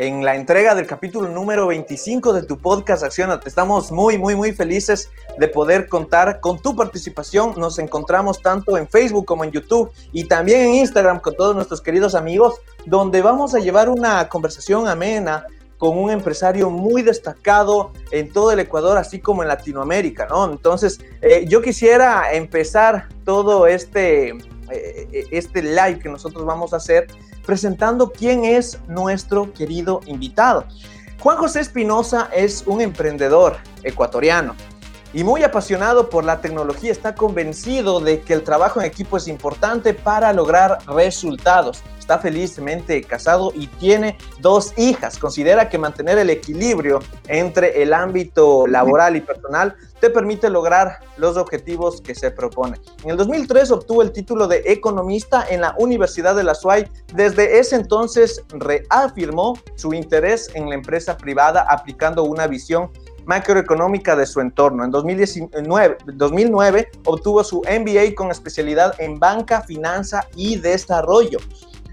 en la entrega del capítulo número 25 de tu podcast Accionate. Estamos muy, muy, muy felices de poder contar con tu participación. Nos encontramos tanto en Facebook como en YouTube y también en Instagram con todos nuestros queridos amigos, donde vamos a llevar una conversación amena con un empresario muy destacado en todo el Ecuador, así como en Latinoamérica, ¿no? Entonces, eh, yo quisiera empezar todo este, eh, este live que nosotros vamos a hacer presentando quién es nuestro querido invitado. Juan José Espinosa es un emprendedor ecuatoriano y muy apasionado por la tecnología, está convencido de que el trabajo en equipo es importante para lograr resultados. Está felizmente casado y tiene dos hijas. Considera que mantener el equilibrio entre el ámbito laboral y personal te permite lograr los objetivos que se propone. En el 2003 obtuvo el título de economista en la Universidad de la SUAY. Desde ese entonces reafirmó su interés en la empresa privada aplicando una visión macroeconómica de su entorno. En 2019, 2009 obtuvo su MBA con especialidad en banca, finanza y desarrollo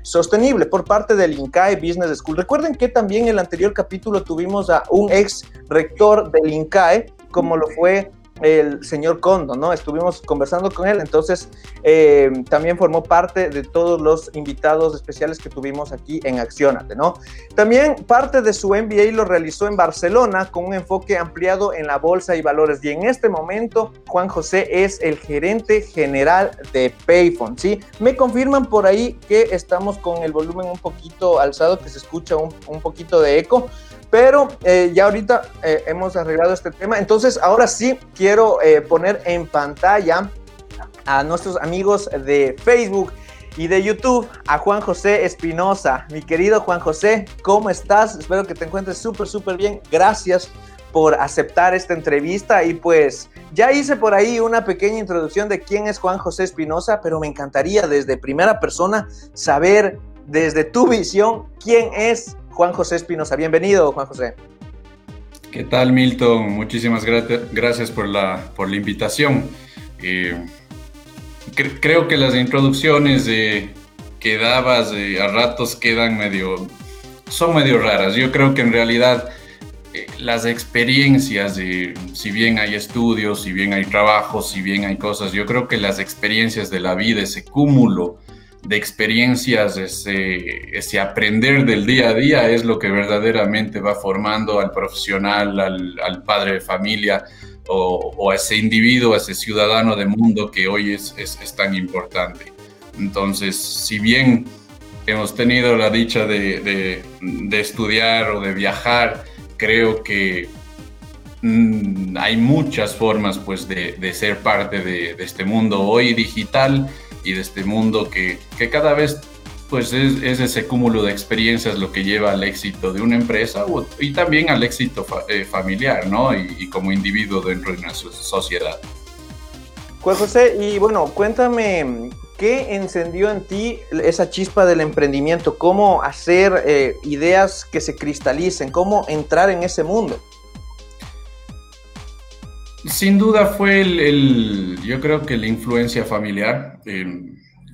sostenible por parte del INCAE Business School. Recuerden que también en el anterior capítulo tuvimos a un ex rector del INCAE, como lo fue el señor Condo, ¿no? Estuvimos conversando con él, entonces eh, también formó parte de todos los invitados especiales que tuvimos aquí en Accionate, ¿no? También parte de su MBA lo realizó en Barcelona con un enfoque ampliado en la bolsa y valores y en este momento Juan José es el gerente general de Payphone, ¿sí? Me confirman por ahí que estamos con el volumen un poquito alzado, que se escucha un, un poquito de eco. Pero eh, ya ahorita eh, hemos arreglado este tema. Entonces, ahora sí quiero eh, poner en pantalla a nuestros amigos de Facebook y de YouTube, a Juan José Espinosa. Mi querido Juan José, ¿cómo estás? Espero que te encuentres súper, súper bien. Gracias por aceptar esta entrevista y pues ya hice por ahí una pequeña introducción de quién es Juan José Espinosa, pero me encantaría desde primera persona saber desde tu visión quién es Juan José Espinosa. Bienvenido, Juan José. ¿Qué tal, Milton? Muchísimas gracias por la, por la invitación. Eh, creo que las introducciones que dabas a ratos quedan medio, son medio raras. Yo creo que en realidad eh, las experiencias, si bien hay estudios, si bien hay trabajos, si bien hay cosas, yo creo que las experiencias de la vida, ese cúmulo de experiencias, ese, aprender del día a día es lo que verdaderamente va formando al profesional, al, padre de familia o, a ese individuo, a ese ciudadano de mundo que hoy es, es, tan importante. Entonces, si bien hemos tenido la dicha de, de, estudiar o de viajar, creo que mm, hay muchas formas pues, de ser parte de, este mundo hoy digital y de este mundo que, que cada vez pues es, es, ese cúmulo de experiencias lo que lleva al éxito de una empresa y también al éxito eh, familiar, ¿no? Y, como individuo dentro de una sociedad. Juan José, y bueno, cuéntame, ¿qué encendió en ti esa chispa del emprendimiento? ¿Cómo hacer eh, ideas que se cristalicen? ¿Cómo entrar en ese mundo? Sin duda fue el, yo creo que la influencia familiar.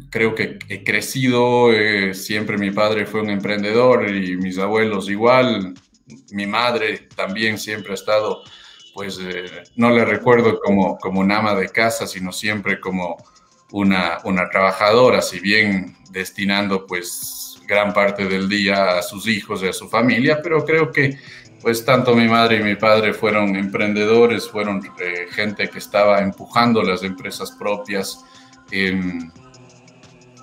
Creo que he crecido, eh, siempre mi padre fue un emprendedor y mis abuelos igual. Mi madre también siempre ha estado, pues eh, no le recuerdo como, como una ama de casa, sino siempre como una, una trabajadora, si bien destinando pues gran parte del día a sus hijos y a su familia, pero creo que pues tanto mi madre y mi padre fueron emprendedores, fueron eh, gente que estaba empujando las empresas propias, em,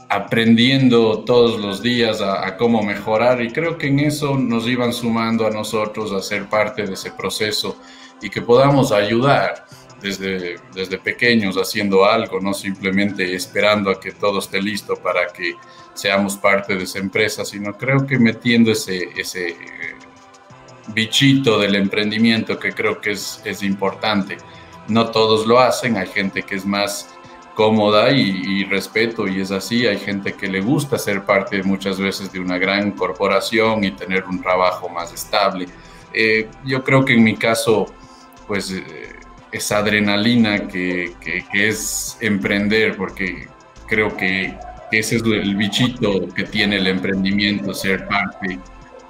aprendiendo todos los días a, cómo mejorar. Y creo que en eso nos iban sumando a nosotros a ser parte de ese proceso y que podamos ayudar desde, desde pequeños haciendo algo, no simplemente esperando a que todo esté listo para que seamos parte de esa empresa, sino creo que metiendo ese, ese bichito del emprendimiento que creo que es, es importante. No todos lo hacen, hay gente que es más cómoda y, respeto y es así. Hay gente que le gusta ser parte muchas veces de una gran corporación y tener un trabajo más estable. Eh, yo creo que en mi caso, pues eh, esa adrenalina que, que, es emprender, porque creo que ese es el bichito que tiene el emprendimiento, ser parte,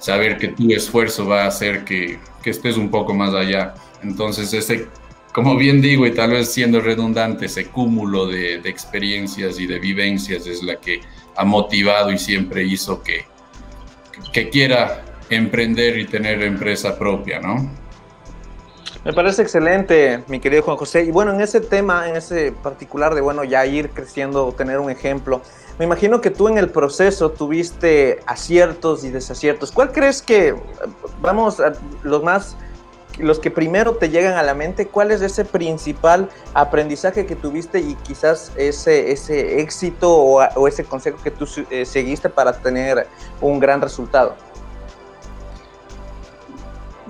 saber que tu esfuerzo va a hacer que, que estés un poco más allá. Entonces, ese como bien digo, y tal vez siendo redundante, ese cúmulo de, experiencias y de vivencias es la que ha motivado y siempre hizo que, que quiera emprender y tener empresa propia, ¿no? Me parece excelente, mi querido Juan José. Y bueno, en ese tema, en ese particular de, bueno, ya ir creciendo, tener un ejemplo, me imagino que tú en el proceso tuviste aciertos y desaciertos. ¿Cuál crees que, vamos, a los más los que primero te llegan a la mente, ¿cuál es ese principal aprendizaje que tuviste y quizás ese, ese éxito o, ese consejo que tú eh, seguiste para tener un gran resultado?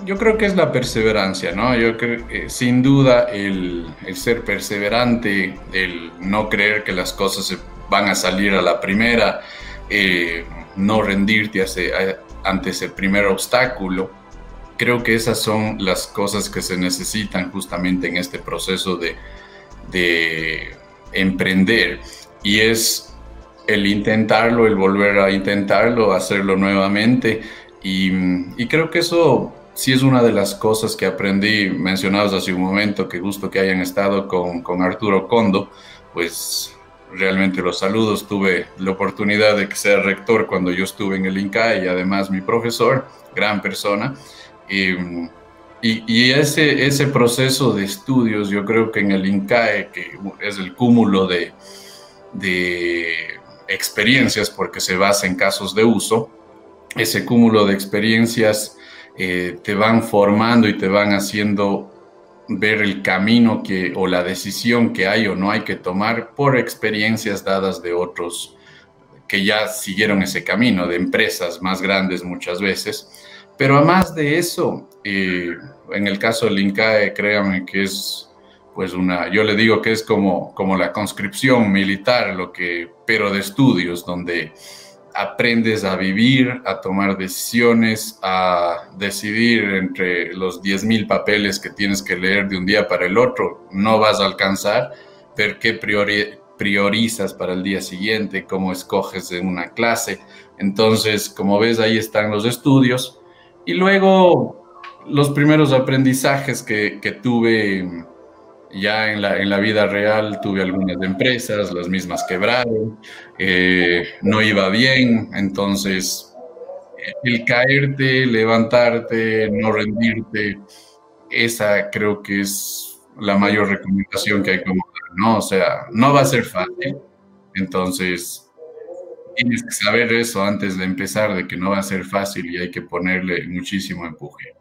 Yo creo que es la perseverancia, ¿no? Yo creo que sin duda el, ser perseverante, el no creer que las cosas van a salir a la primera, eh, no rendirte ante ese primer obstáculo, creo que esas son las cosas que se necesitan justamente en este proceso de, emprender y es el intentarlo, el volver a intentarlo, hacerlo nuevamente. Y, creo que eso sí es una de las cosas que aprendí, mencionados hace un momento, que gusto que hayan estado con, con Arturo Condo, pues realmente los saludos, tuve la oportunidad de que sea rector cuando yo estuve en el INCAE y además mi profesor, gran persona. Y, y, ese, ese proceso de estudios, yo creo que en el INCAE, que es el cúmulo de, de experiencias, porque se basa en casos de uso, ese cúmulo de experiencias eh, te van formando y te van haciendo ver el camino que o la decisión que hay o no hay que tomar por experiencias dadas de otros que ya siguieron ese camino, de empresas más grandes muchas veces. Pero además de eso, eh, en el caso del INCAE, créame que es pues una, yo le digo que es como, como la conscripción militar, lo que, pero de estudios, donde aprendes a vivir, a tomar decisiones, a decidir entre los 10.000 papeles que tienes que leer de un día para el otro, no vas a alcanzar, pero qué priorizas para el día siguiente, cómo escoges en una clase. Entonces, como ves, ahí están los estudios y luego los primeros aprendizajes que, que tuve ya en la, en la, vida real, tuve algunas empresas, las mismas quebraron, eh, no iba bien, entonces el caerte, levantarte, no rendirte, esa creo que es la mayor recomendación que hay como ¿no? O sea, no va a ser fácil, entonces tienes que saber eso antes de empezar, de que no va a ser fácil y hay que ponerle muchísimo empuje.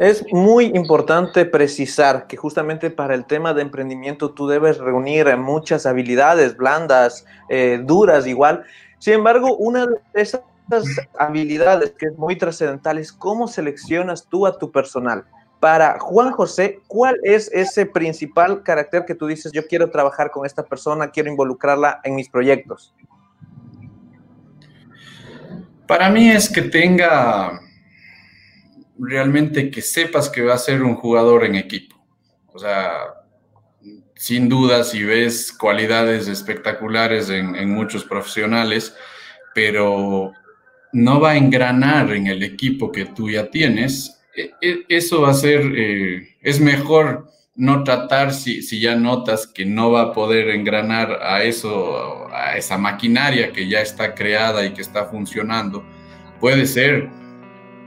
Es muy importante precisar que justamente para el tema de emprendimiento tú debes reunir muchas habilidades blandas, eh, duras igual. Sin embargo, una de esas habilidades que es muy trascendental es cómo seleccionas tú a tu personal. Para Juan José, ¿cuál es ese principal carácter que tú dices, yo quiero trabajar con esta persona, quiero involucrarla en mis proyectos? Para mí es que tenga realmente que sepas que va a ser un jugador en equipo. O sea, sin duda, si ves cualidades espectaculares en, muchos profesionales, pero no va a engranar en el equipo que tú ya tienes, e, e, eso va a ser, eh, es mejor no tratar si, si, ya notas que no va a poder engranar a eso, a esa maquinaria que ya está creada y que está funcionando. Puede ser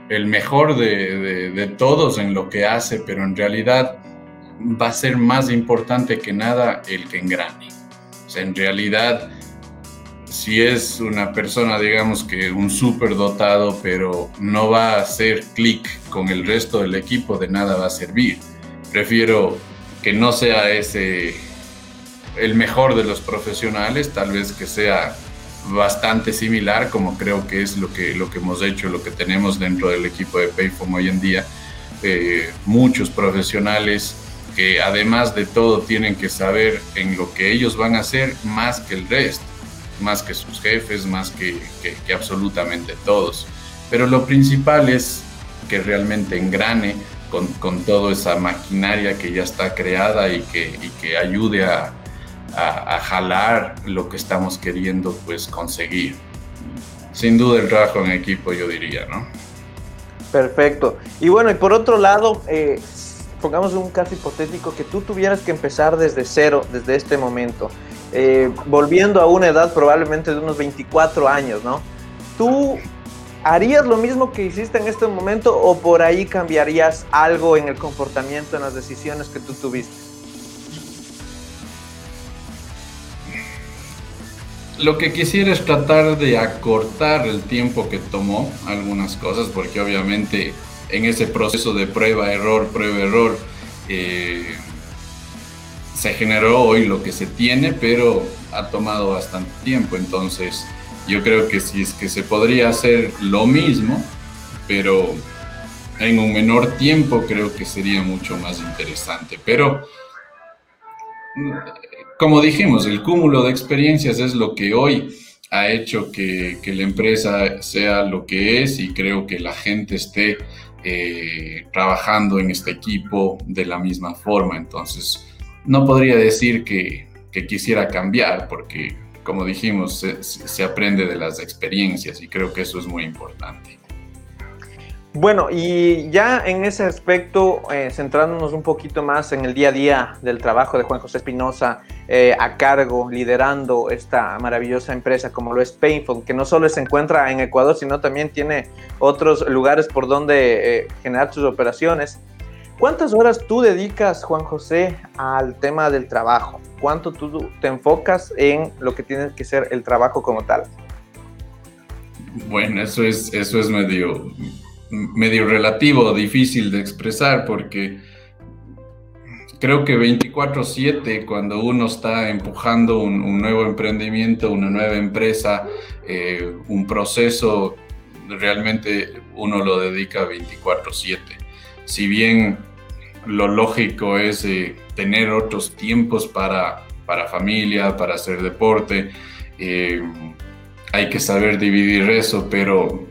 el mejor de, todos en lo que hace, pero en realidad va a ser más importante que nada el que engrane. En realidad, si es una persona, digamos que un súper dotado, pero no va a hacer clic con el resto del equipo, de nada va a servir prefiero que no sea ese el mejor de los profesionales, tal vez que sea bastante similar, como creo que es lo que, lo que hemos hecho, lo que tenemos dentro del equipo de Payphone hoy en día. Eh, muchos profesionales que además de todo tienen que saber en lo que ellos van a hacer más que el resto, más que sus jefes, más que, que absolutamente todos. Pero lo principal es que realmente engrane con, con toda esa maquinaria que ya está creada y que, y que ayude a, a, jalar lo que estamos queriendo pues conseguir. Sin duda el trabajo en equipo yo diría, ¿no? Perfecto. Y bueno, y por otro lado, eh, pongamos un caso hipotético que tú tuvieras que empezar desde cero, desde este momento, eh, volviendo a una edad probablemente de unos 24 años, ¿no? ¿Tú harías lo mismo que hiciste en este momento o por ahí cambiarías algo en el comportamiento, en las decisiones que tú tuviste? Lo que quisiera es tratar de acortar el tiempo que tomó algunas cosas, porque obviamente en ese proceso de prueba, error, prueba, error, eh, se generó hoy lo que se tiene, pero ha tomado bastante tiempo. Entonces, yo creo que si es que se podría hacer lo mismo, pero en un menor tiempo, creo que sería mucho más interesante. Pero como dijimos, el cúmulo de experiencias es lo que hoy ha hecho que, la empresa sea lo que es y creo que la gente esté eh, trabajando en este equipo de la misma forma. Entonces, no podría decir que, quisiera cambiar porque, como dijimos, se aprende de las experiencias y creo que eso es muy importante. Bueno, y ya en ese aspecto, eh, centrándonos un poquito más en el día a día del trabajo de Juan José Espinosa, eh, a cargo, liderando esta maravillosa empresa como lo es Painful, que no solo se encuentra en Ecuador, sino también tiene otros lugares por donde eh, generar sus operaciones. ¿Cuántas horas tú dedicas, Juan José, al tema del trabajo? ¿Cuánto tú te enfocas en lo que tiene que ser el trabajo como tal? Bueno, eso es, eso es medio medio relativo, difícil de expresar, porque creo que 24/7, cuando uno está empujando un, nuevo emprendimiento, una nueva empresa, eh, un proceso, realmente uno lo dedica 24/7. Si bien lo lógico es eh, tener otros tiempos para, para familia, para hacer deporte, eh, hay que saber dividir eso, pero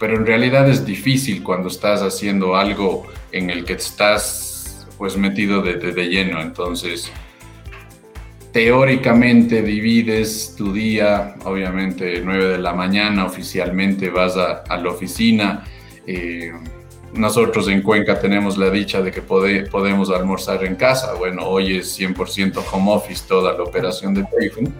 pero en realidad es difícil cuando estás haciendo algo en el que estás pues metido de, de, lleno. Entonces, teóricamente divides tu día, obviamente 9 de la mañana oficialmente vas a, a la oficina. Eh, nosotros en Cuenca tenemos la dicha de que podemos almorzar en casa. Bueno, hoy es 100% home office toda la operación de Payphone,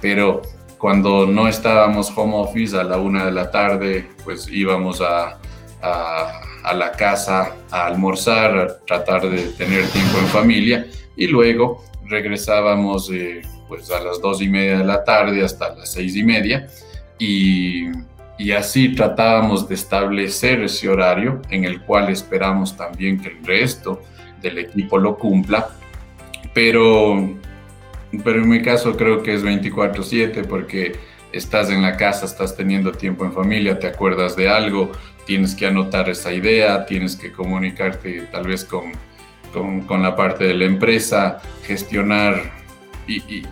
pero cuando no estábamos home office a la una de la tarde, pues íbamos a, a, la casa a almorzar, a tratar de tener tiempo en familia y luego regresábamos eh, pues a las dos y media de la tarde hasta las seis y media y, y así tratábamos de establecer ese horario en el cual esperamos también que el resto del equipo lo cumpla, pero pero en mi caso creo que es 24/7 porque estás en la casa, estás teniendo tiempo en familia, te acuerdas de algo, tienes que anotar esa idea, tienes que comunicarte tal vez con, con, la parte de la empresa, gestionar y,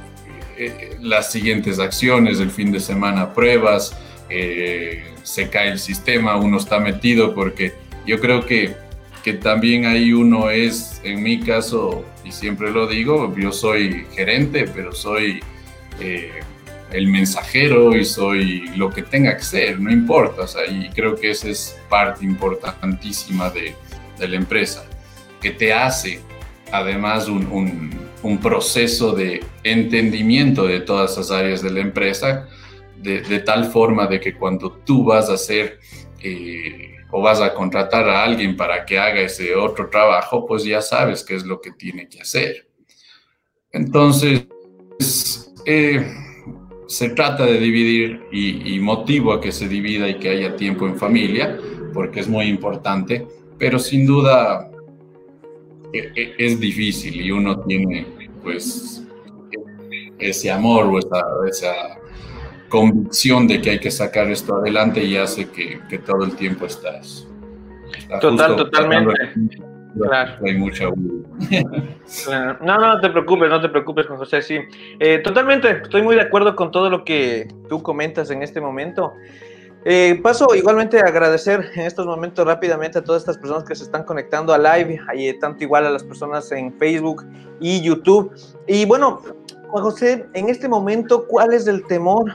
eh, las siguientes acciones, el fin de semana pruebas, eh, se cae el sistema, uno está metido porque yo creo que, que también ahí uno es, en mi caso, y siempre lo digo, yo soy gerente, pero soy eh, el mensajero y soy lo que tenga que ser, no importa, o sea, y creo que esa es parte importantísima de, la empresa, que te hace además un, proceso de entendimiento de todas esas áreas de la empresa, de, de tal forma de que cuando tú vas a hacer... Eh, o vas a contratar a alguien para que haga ese otro trabajo, pues ya sabes qué es lo que tiene que hacer. Entonces, eh, se trata de dividir y, motivo a que se divida y que haya tiempo en familia, porque es muy importante, pero sin duda e, e, es difícil y uno tiene pues ese amor o esa, convicción de que hay que sacar esto adelante y hace que, todo el tiempo estás. Total, totalmente. Claro. Hay mucha No, no, te preocupes, no te preocupes, Juan José, sí. Eh, totalmente, estoy muy de acuerdo con todo lo que tú comentas en este momento. Eh, paso igualmente a agradecer en estos momentos rápidamente a todas estas personas que se están conectando a live, y tanto igual a las personas en Facebook y YouTube. Y bueno, Juan José, en este momento, ¿cuál es el temor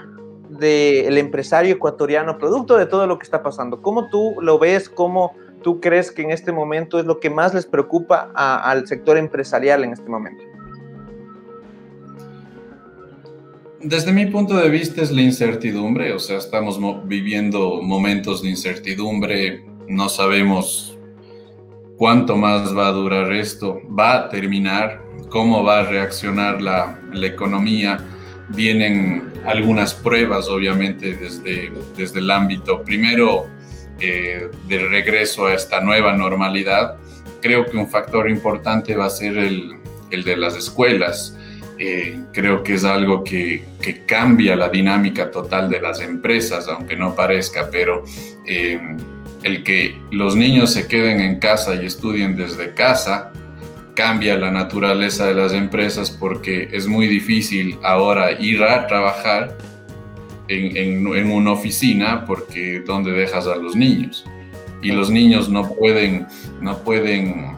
del empresario ecuatoriano producto de todo lo que está pasando? ¿Cómo tú lo ves? ¿Cómo tú crees que en este momento es lo que más les preocupa al sector empresarial en este momento? Desde mi punto de vista es la incertidumbre, o sea, estamos viviendo momentos de incertidumbre, no sabemos cuánto más va a durar esto, va a terminar, cómo va a reaccionar la, economía. Vienen algunas pruebas, obviamente, desde, desde el ámbito, primero, eh, del regreso a esta nueva normalidad, creo que un factor importante va a ser el, el de las escuelas. Eh, creo que es algo que, que, cambia la dinámica total de las empresas, aunque no parezca, pero eh, el que los niños se queden en casa y estudien desde casa cambia la naturaleza de las empresas porque es muy difícil ahora ir a trabajar en, una oficina porque ¿dónde dejas a los niños? Y los niños no pueden, no pueden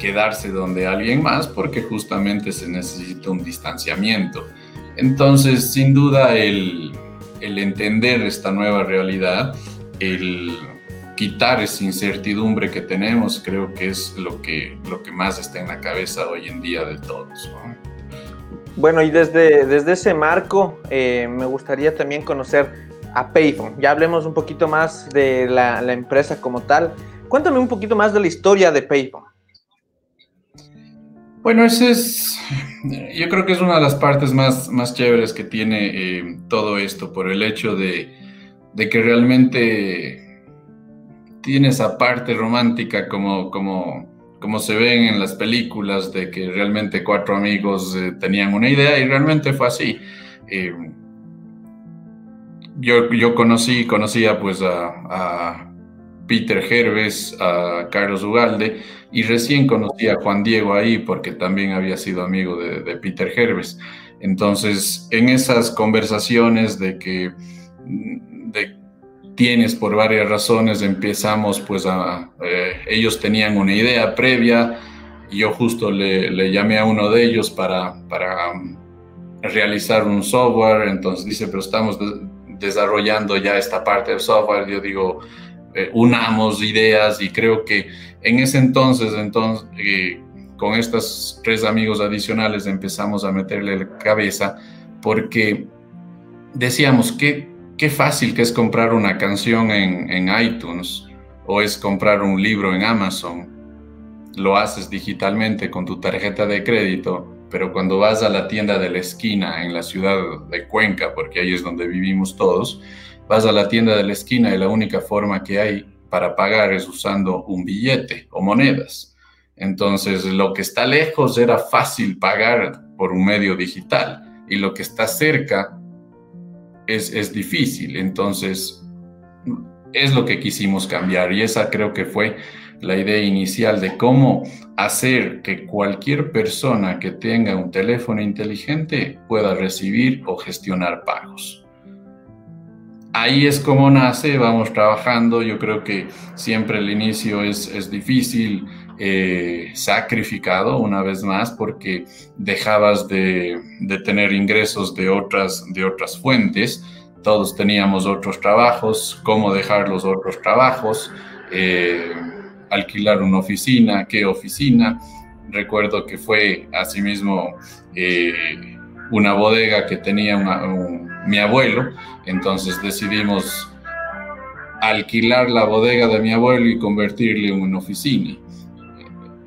quedarse donde alguien más porque justamente se necesita un distanciamiento. Entonces, sin duda, el, el entender esta nueva realidad, el quitar esa incertidumbre que tenemos, creo que es lo que, lo que más está en la cabeza hoy en día de todos. Bueno, y desde, desde ese marco eh, me gustaría también conocer a Payphone. Ya hablemos un poquito más de la, empresa como tal. Cuéntame un poquito más de la historia de Payphone. Bueno, ese es, yo creo que es una de las partes más, más chéveres que tiene eh, todo esto, por el hecho de, de, que realmente tiene esa parte romántica como, como como se ven en las películas, de que realmente cuatro amigos eh, tenían una idea y realmente fue así. Eh, yo, yo conocí, conocía pues a, Peter Herbes, a Carlos Ugalde y recién conocí a Juan Diego ahí porque también había sido amigo de, Peter Herbes. Entonces, en esas conversaciones de que, tienes por varias razones, empezamos pues a, eh, ellos tenían una idea previa, yo justo le, llamé a uno de ellos para, para um, realizar un software, entonces dice, pero estamos desarrollando ya esta parte del software, yo digo, eh, unamos ideas y creo que en ese entonces, entonces eh, con estos tres amigos adicionales empezamos a meterle la cabeza porque decíamos que qué fácil que es comprar una canción en, iTunes o es comprar un libro en Amazon. Lo haces digitalmente con tu tarjeta de crédito, pero cuando vas a la tienda de la esquina en la ciudad de Cuenca, porque ahí es donde vivimos todos, vas a la tienda de la esquina y la única forma que hay para pagar es usando un billete o monedas. Entonces, lo que está lejos era fácil pagar por un medio digital y lo que está cerca es, difícil. Entonces, es lo que quisimos cambiar y esa creo que fue la idea inicial de cómo hacer que cualquier persona que tenga un teléfono inteligente pueda recibir o gestionar pagos. Ahí es como nace, vamos trabajando, yo creo que siempre el inicio es, es difícil, eh, sacrificado una vez más porque dejabas de, tener ingresos de otras, de otras fuentes. Todos teníamos otros trabajos, cómo dejar los otros trabajos, eh, alquilar una oficina, qué oficina. Recuerdo que fue asimismo eh, una bodega que tenía mi abuelo, entonces decidimos alquilar la bodega de mi abuelo y convertirle en una oficina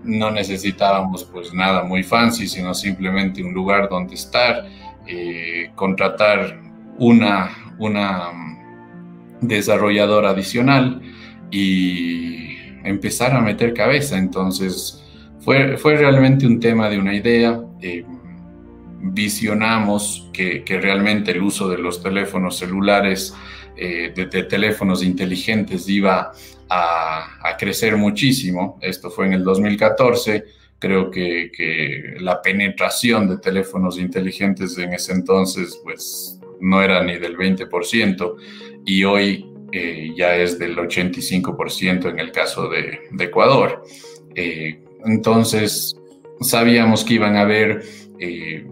no necesitábamos pues nada muy fancy, sino simplemente un lugar donde estar, eh, contratar una, una mm, desarrolladora adicional y empezar a meter cabeza. Entonces fue, fue realmente un tema de una idea. Eh, visionamos que, realmente el uso de los teléfonos celulares, eh, de, teléfonos inteligentes, iba a, crecer muchísimo. Esto fue en el 2014. Creo que, la penetración de teléfonos inteligentes en ese entonces, pues no era ni del 20% y hoy eh, ya es del 85% en el caso de, Ecuador. Eh, entonces, sabíamos que iban a haber eh,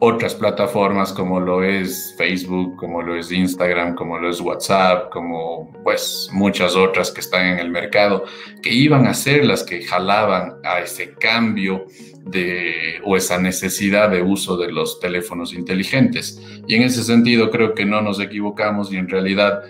otras plataformas como lo es Facebook, como lo es Instagram, como lo es WhatsApp, como pues muchas otras que están en el mercado, que iban a ser las que jalaban a ese cambio de, o esa necesidad de uso de los teléfonos inteligentes. Y en ese sentido creo que no nos equivocamos y en realidad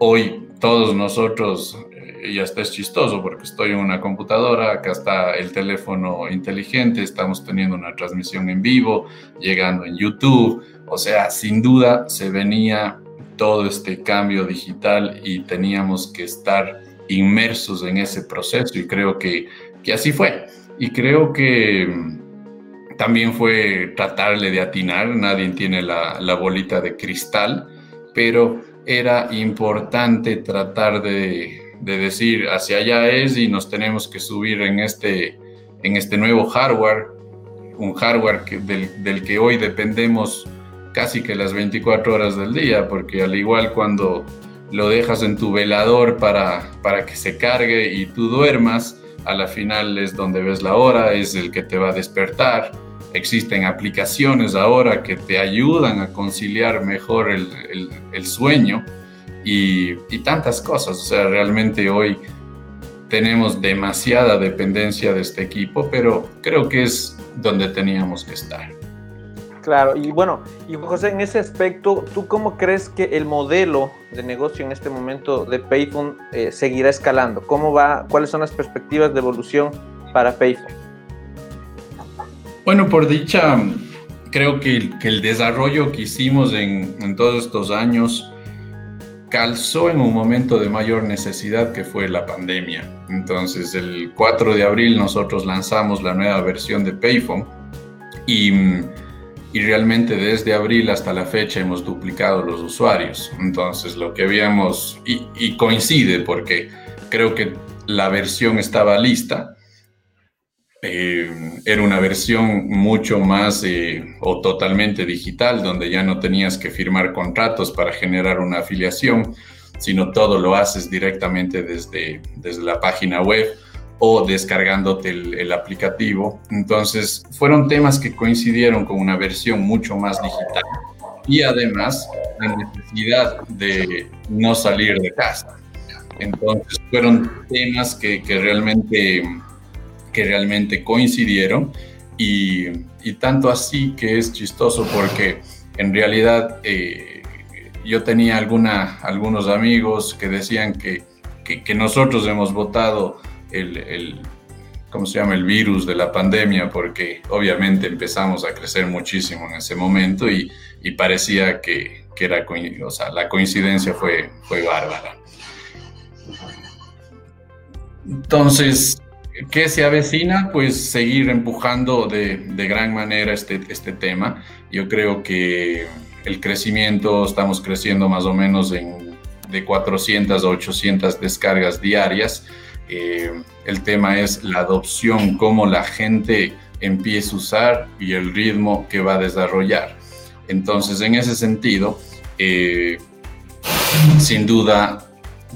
hoy todos nosotros y hasta es chistoso porque estoy en una computadora, acá está el teléfono inteligente, estamos teniendo una transmisión en vivo, llegando en YouTube, o sea, sin duda se venía todo este cambio digital y teníamos que estar inmersos en ese proceso y creo que, que así fue. Y creo que mm, también fue tratarle de atinar, nadie tiene la, la bolita de cristal, pero era importante tratar de de decir hacia allá es y nos tenemos que subir en este, en este nuevo hardware, un hardware que, del, que hoy dependemos casi que las 24 horas del día, porque al igual cuando lo dejas en tu velador para, para que se cargue y tú duermas, a la final es donde ves la hora, es el que te va a despertar. Existen aplicaciones ahora que te ayudan a conciliar mejor el, el sueño y, tantas cosas. O sea, realmente hoy tenemos demasiada dependencia de este equipo, pero creo que es donde teníamos que estar. Claro, y bueno, y José, en ese aspecto, ¿tú cómo crees que el modelo de negocio en este momento de Payphone eh, seguirá escalando? ¿Cómo va? ¿Cuáles son las perspectivas de evolución para Payphone? Bueno, por dicha, creo que el, que el desarrollo que hicimos en, en todos estos años calzó en un momento de mayor necesidad que fue la pandemia. Entonces, el 4 de abril nosotros lanzamos la nueva versión de Payphone y, realmente desde abril hasta la fecha hemos duplicado los usuarios. Entonces, lo que habíamos, y coincide porque creo que la versión estaba lista, eh, era una versión mucho más eh, o totalmente digital, donde ya no tenías que firmar contratos para generar una afiliación, sino todo lo haces directamente desde, desde la página web o descargándote el, el aplicativo. Entonces, fueron temas que coincidieron con una versión mucho más digital y además la necesidad de no salir de casa. Entonces, fueron temas que, que realmente que realmente coincidieron y, tanto así que es chistoso porque en realidad eh, yo tenía alguna, algunos amigos que decían que, que, nosotros hemos votado el, el, ¿cómo se llama? el virus de la pandemia porque obviamente empezamos a crecer muchísimo en ese momento y, y parecía que, que, era, o sea, la coincidencia fue, fue bárbara. Entonces, ¿Qué se avecina? Pues seguir empujando de, gran manera este, este tema. Yo creo que el crecimiento, estamos creciendo más o menos en, de 400 a 800 descargas diarias. Eh, el tema es la adopción, cómo la gente empieza a usar y el ritmo que va a desarrollar. Entonces, en ese sentido, eh, sin duda,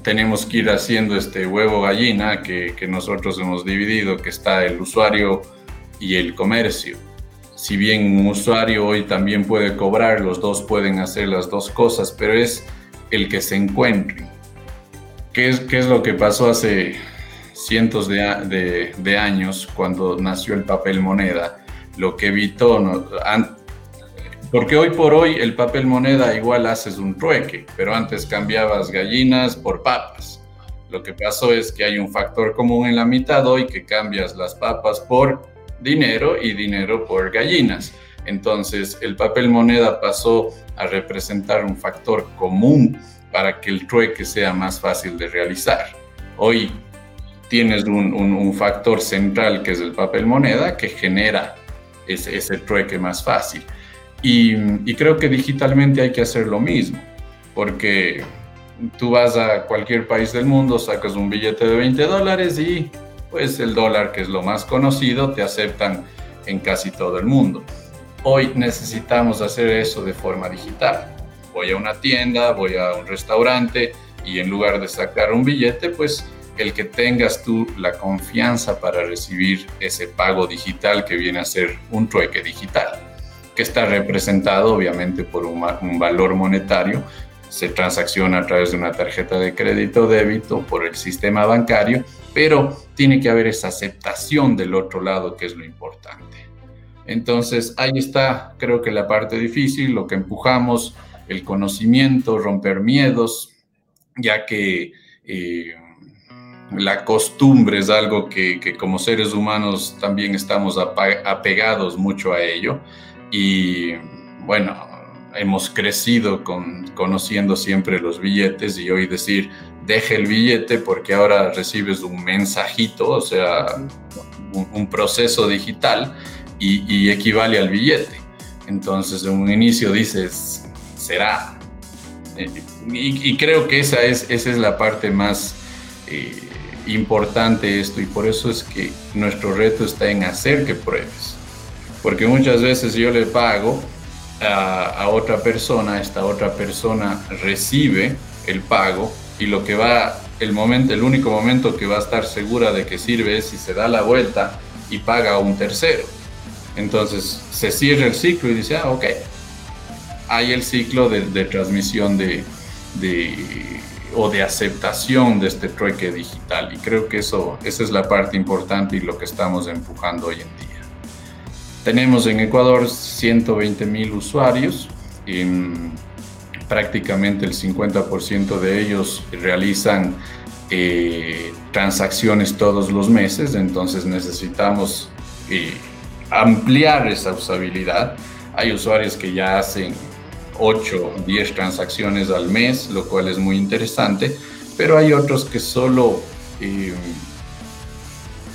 tenemos que ir haciendo este huevo gallina que, nosotros hemos dividido, que está el usuario y el comercio. Si bien un usuario hoy también puede cobrar, los dos pueden hacer las dos cosas, pero es el que se encuentre. ¿Qué es, qué es lo que pasó hace cientos de, de, años cuando nació el papel moneda? Lo que evitó, porque hoy por hoy el papel moneda igual haces un trueque, pero antes cambiabas gallinas por papas. Lo que pasó es que hay un factor común en la mitad hoy que cambias las papas por dinero y dinero por gallinas. Entonces el papel moneda pasó a representar un factor común para que el trueque sea más fácil de realizar. Hoy tienes un, factor central que es el papel moneda que genera ese, ese trueque más fácil. Y, creo que digitalmente hay que hacer lo mismo, porque tú vas a cualquier país del mundo, sacas un billete de 20 dólares y pues el dólar, que es lo más conocido, te aceptan en casi todo el mundo. Hoy necesitamos hacer eso de forma digital. Voy a una tienda, voy a un restaurante y en lugar de sacar un billete, pues el que tengas tú la confianza para recibir ese pago digital que viene a ser un trueque digital, que está representado obviamente por un, valor monetario, se transacciona a través de una tarjeta de crédito o débito por el sistema bancario, pero tiene que haber esa aceptación del otro lado que es lo importante. Entonces, ahí está, creo que la parte difícil, lo que empujamos, el conocimiento, romper miedos, ya que eh, la costumbre es algo que, como seres humanos también estamos apegados mucho a ello. Y bueno, hemos crecido con, conociendo siempre los billetes y hoy decir, deje el billete porque ahora recibes un mensajito, o sea, un proceso digital y, equivale al billete. Entonces, en un inicio dices, será. Eh, y, creo que esa es, esa es la parte más eh, importante de esto y por eso es que nuestro reto está en hacer que pruebes. Porque muchas veces yo le pago a, a otra persona, esta otra persona recibe el pago y lo que va, el momento, el único momento que va a estar segura de que sirve es si se da la vuelta y paga a un tercero. Entonces se cierra el ciclo y dice, ah, ok, hay el ciclo de, transmisión de, o de aceptación de este trueque digital. Y creo que eso, esa es la parte importante y lo que estamos empujando hoy en día. Tenemos en Ecuador 120 mil usuarios. Y prácticamente el 50% de ellos realizan eh, transacciones todos los meses, entonces necesitamos eh, ampliar esa usabilidad. Hay usuarios que ya hacen 8, 10 transacciones al mes, lo cual es muy interesante, pero hay otros que solo eh,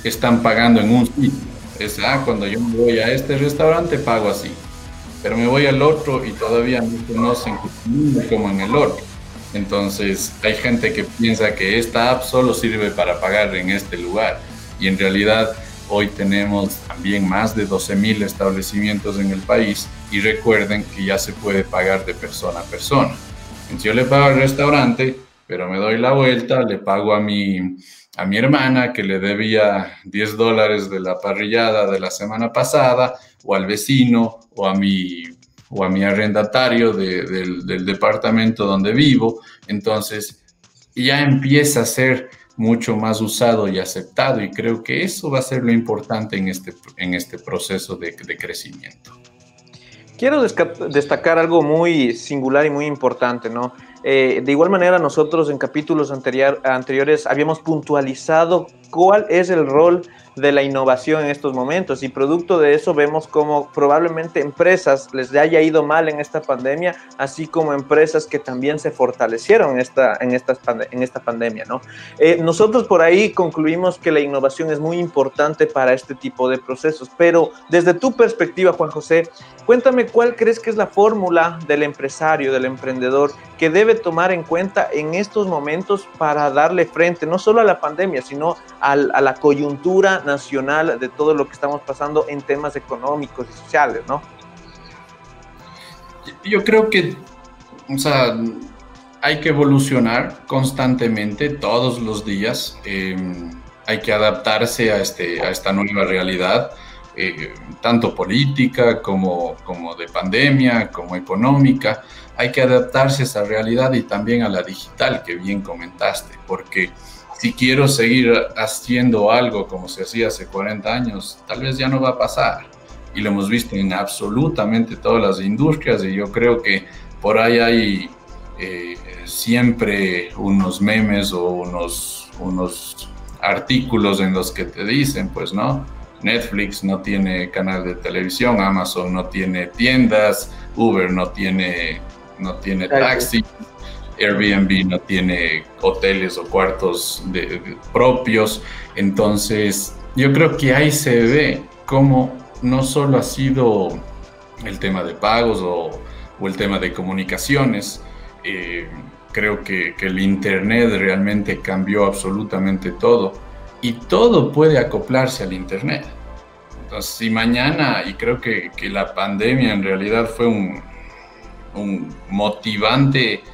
están pagando en un sitio. Es, ah, cuando yo me voy a este restaurante pago así, pero me voy al otro y todavía no conocen como en el otro. Entonces hay gente que piensa que esta app solo sirve para pagar en este lugar y en realidad Hoy tenemos también más de 12.000 establecimientos en el país y recuerden que ya se puede pagar de persona a persona. Entonces yo le pago al restaurante, pero me doy la vuelta, le pago a mi, a mi hermana que le debía 10 dólares de la parrillada de la semana pasada, o al vecino, o a mi, o a mi arrendatario del, departamento donde vivo. Entonces ya empieza a ser mucho más usado y aceptado y creo que eso va a ser lo importante en este, en este proceso de, crecimiento. Quiero destacar algo muy singular y muy importante, ¿no? Eh, de igual manera, nosotros en capítulos anteriores habíamos puntualizado cuál es el rol de la innovación en estos momentos y producto de eso vemos como probablemente empresas les haya ido mal en esta pandemia, así como empresas que también se fortalecieron en esta, en esta, en esta pandemia. ¿no? Eh, nosotros por ahí concluimos que la innovación es muy importante para este tipo de procesos, pero desde tu perspectiva, Juan José, cuéntame cuál crees que es la fórmula del empresario, del emprendedor, que debe tomar en cuenta en estos momentos para darle frente no solo a la pandemia, sino a la coyuntura nacional de todo lo que estamos pasando en temas económicos y sociales, ¿no? Yo creo que, o sea, hay que evolucionar constantemente, todos los días. Em, hay que adaptarse a, este, a esta nueva realidad, eh, tanto política como, como de pandemia, como económica. Hay que adaptarse a esa realidad y también a la digital que bien comentaste, porque si quiero seguir haciendo algo como se hacía hace 40 años, tal vez ya no va a pasar. Y lo hemos visto en absolutamente todas las industrias y yo creo que por ahí hay eh, siempre unos memes o unos, unos artículos en los que te dicen, pues no, Netflix no tiene canal de televisión, Amazon no tiene tiendas, Uber no tiene, no tiene taxi. Airbnb no tiene hoteles o cuartos propios. Entonces, yo creo que ahí se ve cómo no solo ha sido el tema de pagos o, el tema de comunicaciones, eh, creo que, el Internet realmente cambió absolutamente todo y todo puede acoplarse al Internet. Entonces, si mañana, y creo que, la pandemia en realidad fue un, un motivante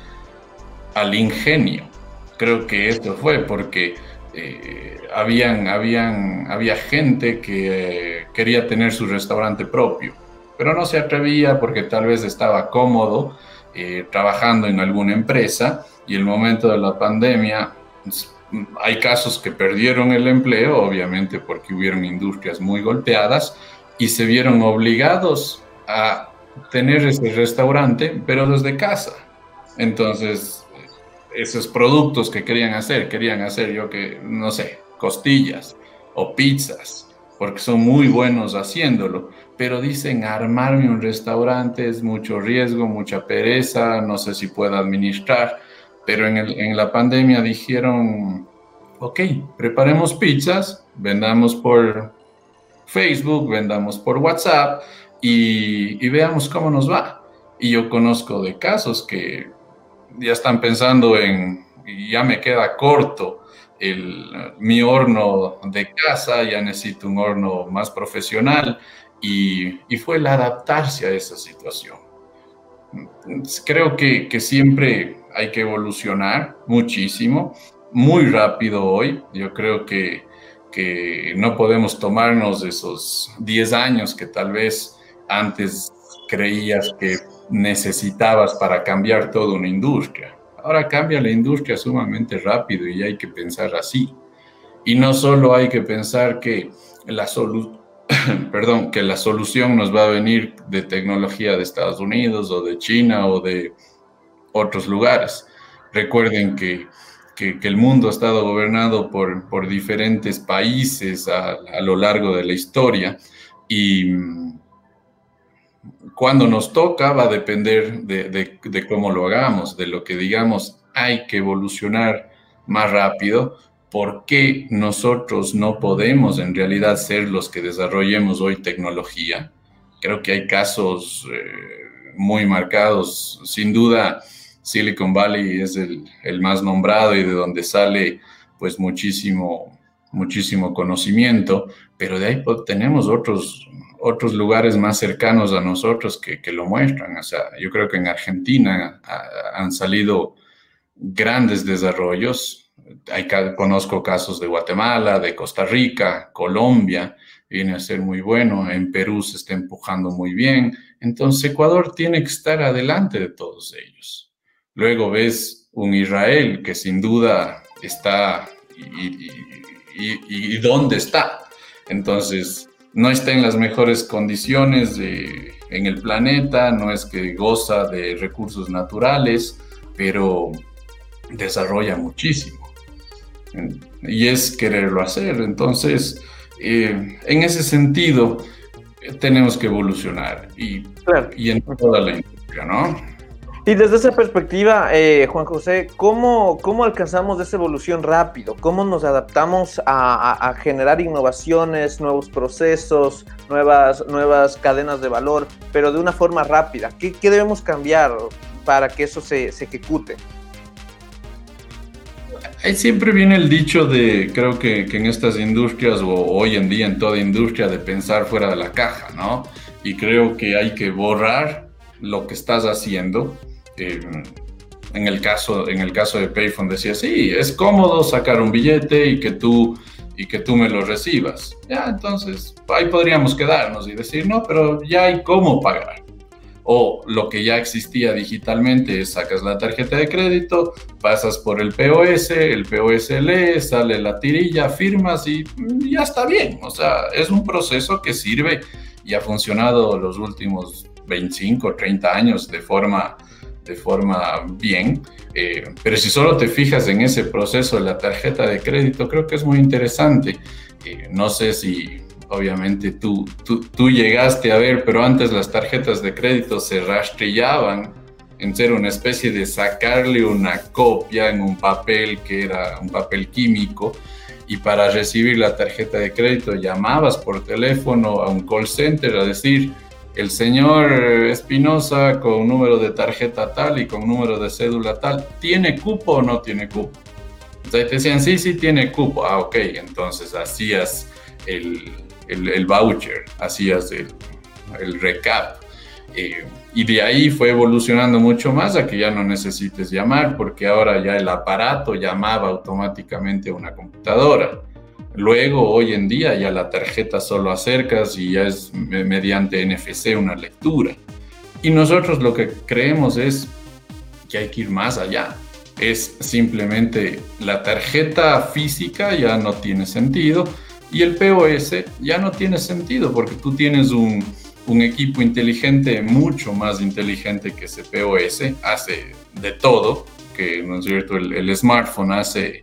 al ingenio, creo que esto fue porque eh, habían, habían, había gente que eh, quería tener su restaurante propio, pero no se atrevía porque tal vez estaba cómodo eh, trabajando en alguna empresa y el momento de la pandemia pues, hay casos que perdieron el empleo, obviamente porque hubieron industrias muy golpeadas y se vieron obligados a tener ese restaurante, pero desde casa. Entonces, esos productos que querían hacer, querían hacer yo que, no sé, costillas o pizzas, porque son muy buenos haciéndolo, pero dicen armarme un restaurante es mucho riesgo, mucha pereza, no sé si puedo administrar, pero en, en la pandemia dijeron, ok, preparemos pizzas, vendamos por Facebook, vendamos por WhatsApp y veamos cómo nos va. Y yo conozco de casos que ya están pensando en, ya me queda corto el, mi horno de casa, ya necesito un horno más profesional y, y fue el adaptarse a esa situación. Creo que, que siempre hay que evolucionar muchísimo, muy rápido hoy. Yo creo que, que no podemos tomarnos esos 10 años que tal vez antes creías que necesitabas para cambiar toda una industria. Ahora cambia la industria sumamente rápido y hay que pensar así. Y no solo hay que pensar que la, Perdón, que la solución nos va a venir de tecnología de Estados Unidos o de China o de otros lugares. Recuerden que, que, el mundo ha estado gobernado por, por diferentes países a, a lo largo de la historia y cuando nos toca va a depender de, cómo lo hagamos, de lo que digamos, hay que evolucionar más rápido. ¿Por qué nosotros no podemos en realidad ser los que desarrollemos hoy tecnología? Creo que hay casos eh, muy marcados. Sin duda, Silicon Valley es el, el, más nombrado y de donde sale pues muchísimo, muchísimo conocimiento, pero de ahí tenemos otros, otros lugares más cercanos a nosotros que, lo muestran. O sea, yo creo que en Argentina han salido grandes desarrollos. Hay, conozco casos de Guatemala, de Costa Rica, Colombia, viene a ser muy bueno. En Perú se está empujando muy bien. Entonces Ecuador tiene que estar adelante de todos ellos. Luego ves un Israel que sin duda está y, y dónde está. Entonces, no está en las mejores condiciones en el planeta, no es que goza de recursos naturales, pero desarrolla muchísimo. Y es quererlo hacer. Entonces, eh, en ese sentido, tenemos que evolucionar y, y en toda la industria, ¿no? Y desde esa perspectiva, eh, Juan José, ¿cómo, ¿cómo, alcanzamos esa evolución rápido? ¿Cómo nos adaptamos a, generar innovaciones, nuevos procesos, nuevas, nuevas cadenas de valor, pero de una forma rápida? ¿Qué, debemos cambiar para que eso se, se ejecute? Ahí siempre viene el dicho de, creo que, en estas industrias o hoy en día en toda industria, de pensar fuera de la caja, ¿no? Y creo que hay que borrar lo que estás haciendo en, el caso, en el caso de Payphone decía, sí, es cómodo sacar un billete y que tú, y que tú me lo recibas. Ya, entonces ahí podríamos quedarnos y decir, no, pero ya hay cómo pagar. O lo que ya existía digitalmente es sacas la tarjeta de crédito, pasas por el POS, el POS lee, sale la tirilla, firmas y ya está bien. O sea, es un proceso que sirve y ha funcionado los últimos 25, 30 años de forma de forma bien, eh, pero si solo te fijas en ese proceso de la tarjeta de crédito, creo que es muy interesante. Eh, no sé si obviamente tú, tú, llegaste a ver, pero antes las tarjetas de crédito se rastrillaban en ser una especie de sacarle una copia en un papel que era un papel químico y para recibir la tarjeta de crédito llamabas por teléfono a un call center a decir, el señor Espinosa con número de tarjeta tal y con número de cédula tal, ¿tiene cupo o no tiene cupo? Entonces te decían, sí, sí, tiene cupo. Ah, ok, entonces hacías el, el, voucher, hacías el, el recap. Eh, y de ahí fue evolucionando mucho más a que ya no necesites llamar, porque ahora ya el aparato llamaba automáticamente a una computadora. Luego, hoy en día, ya la tarjeta solo acercas y ya es mediante NFC una lectura. Y nosotros lo que creemos es que hay que ir más allá. Es simplemente la tarjeta física ya no tiene sentido y el POS ya no tiene sentido porque tú tienes un, equipo inteligente mucho más inteligente que ese POS, hace de todo, que no es cierto, el smartphone hace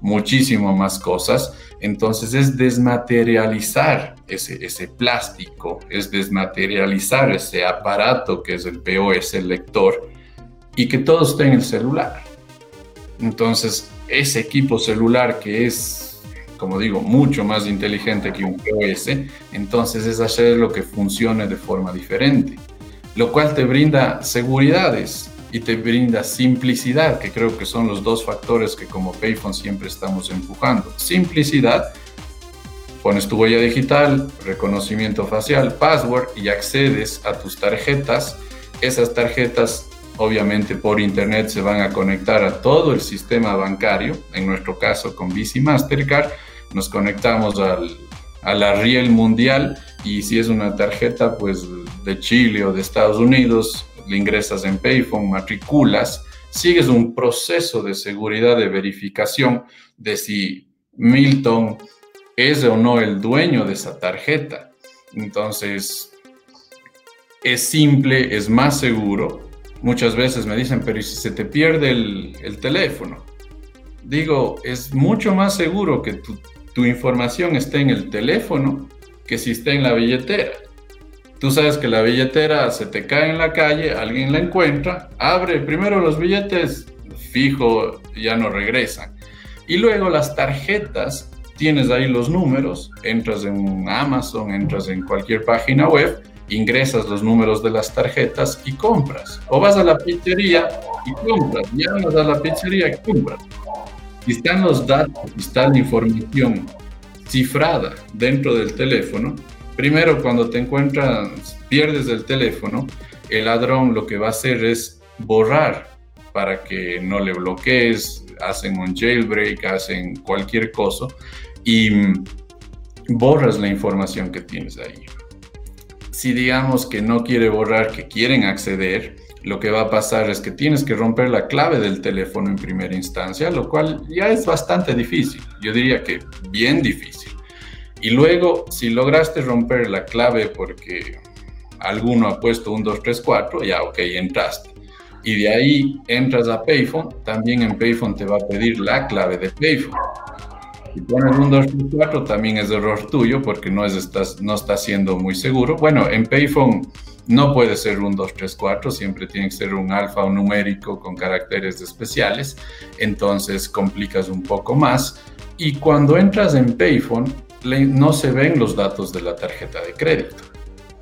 muchísimo más cosas. Entonces es desmaterializar ese, ese plástico, es desmaterializar ese aparato que es el POS, el lector, y que todo esté en el celular. Entonces ese equipo celular que es como digo, mucho más inteligente que un POS, entonces es hacer lo que funcione de forma diferente, lo cual te brinda seguridades y te brinda simplicidad, que creo que son los dos factores que como Payphone siempre estamos empujando. Simplicidad, pones tu huella digital, reconocimiento facial, password y accedes a tus tarjetas. Esas tarjetas obviamente por internet se van a conectar a todo el sistema bancario, en nuestro caso con Visa y Mastercard, nos conectamos al, a la Riel Mundial y si es una tarjeta pues de Chile o de Estados Unidos, le ingresas en Payphone, matriculas, sigues un proceso de seguridad de verificación de si Milton es o no el dueño de esa tarjeta. Entonces, es simple, es más seguro. Muchas veces me dicen, pero ¿y si se te pierde el, el teléfono? Digo, es mucho más seguro que tu tu información esté en el teléfono que si está en la billetera. Tú sabes que la billetera se te cae en la calle, alguien la encuentra, abre primero los billetes, fijo, ya no regresan. Y luego las tarjetas, tienes ahí los números, entras en Amazon, entras en cualquier página web, ingresas los números de las tarjetas y compras. O vas a la pizzería y compras, llamas a la pizzería y compras están los datos, está la información cifrada dentro del teléfono, primero cuando te encuentras, pierdes el teléfono, el ladrón lo que va a hacer es borrar para que no le bloquees, hacen un jailbreak, hacen cualquier cosa y borras la información que tienes ahí. Si digamos que no quiere borrar, que quieren acceder, lo que va a pasar es que tienes que romper la clave del teléfono en primera instancia, lo cual ya es bastante difícil, yo diría que bien difícil. Y luego, si lograste romper la clave porque alguno ha puesto un 2, 3, 4, ya ok, entraste. Y de ahí entras a Payphone, también en Payphone te va a pedir la clave de Payphone. Si pones un 2, 3, 4, también es error tuyo porque no, es, estás, no está siendo muy seguro. Bueno, en Payphone no puede ser un 2, 3, 4, siempre tiene que ser un alfa o numérico con caracteres especiales, entonces complicas un poco más. Y cuando entras en Payphone, no se ven los datos de la tarjeta de crédito.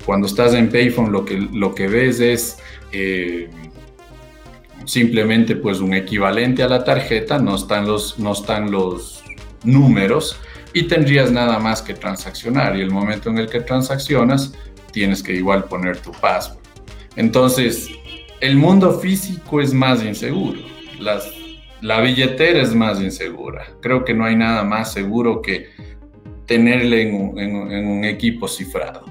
Cuando estás en Payphone, lo que, lo que ves es eh, simplemente pues un equivalente a la tarjeta, no están los, no están los números y tendrías nada más que transaccionar. Y el momento en el que transaccionas, tienes que igual poner tu password. Entonces, el mundo físico es más inseguro. Las, la billetera es más insegura. Creo que no hay nada más seguro que tenerle en un equipo cifrado.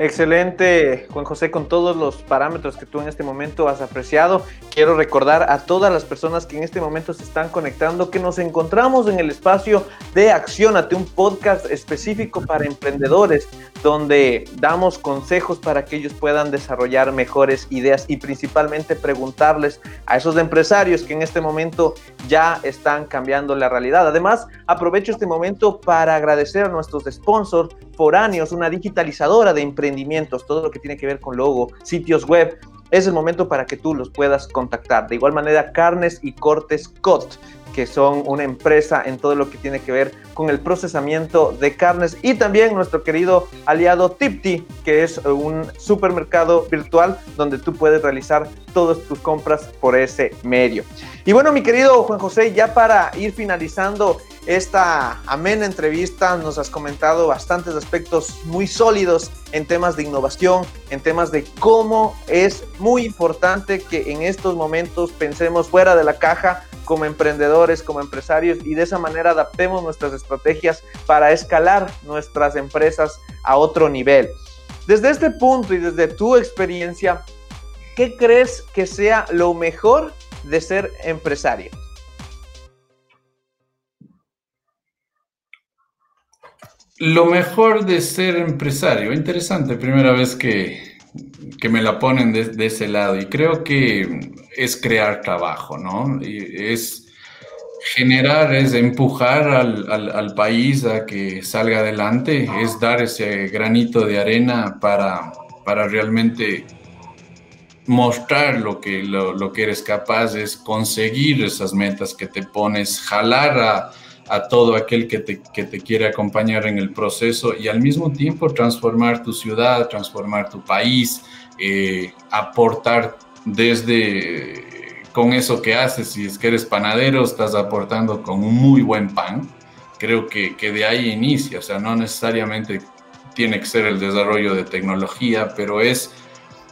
Excelente, Juan José, con todos los parámetros que tú en este momento has apreciado. Quiero recordar a todas las personas que en este momento se están conectando que nos encontramos en el espacio de Accionate, un podcast específico para emprendedores, donde damos consejos para que ellos puedan desarrollar mejores ideas y principalmente preguntarles a esos empresarios que en este momento ya están cambiando la realidad. Además, aprovecho este momento para agradecer a nuestros sponsors foráneos, una digitalizadora de emprendimientos, todo lo que tiene que ver con logo, sitios web, es el momento para que tú los puedas contactar. De igual manera, Carnes y Cortes COT, que son una empresa en todo lo que tiene que ver con el procesamiento de carnes y también nuestro querido aliado Tipti, que es un supermercado virtual donde tú puedes realizar todas tus compras por ese medio. Y bueno, mi querido Juan José, ya para ir finalizando esta amena entrevista, nos has comentado bastantes aspectos muy sólidos en temas de innovación, en temas de cómo es muy importante que en estos momentos pensemos fuera de la caja como emprendedores, como empresarios y de esa manera adaptemos nuestras estrategias para escalar nuestras empresas a otro nivel. Desde este punto y desde tu experiencia, ¿qué crees que sea lo mejor de ser empresario? Lo mejor de ser empresario, interesante, primera vez que, que me la ponen de, ese lado y creo que es crear trabajo, ¿no? es generar, es empujar al, al, país a que salga adelante, es dar ese granito de arena para, para realmente mostrar lo que, lo, lo que eres capaz, es conseguir esas metas que te pones, jalar a a todo aquel que te, que te quiere acompañar en el proceso y al mismo tiempo transformar tu ciudad, transformar tu país, eh, aportar desde con eso que haces, si es que eres panadero, estás aportando con un muy buen pan. Creo que, que de ahí inicia, o sea, no necesariamente tiene que ser el desarrollo de tecnología, pero es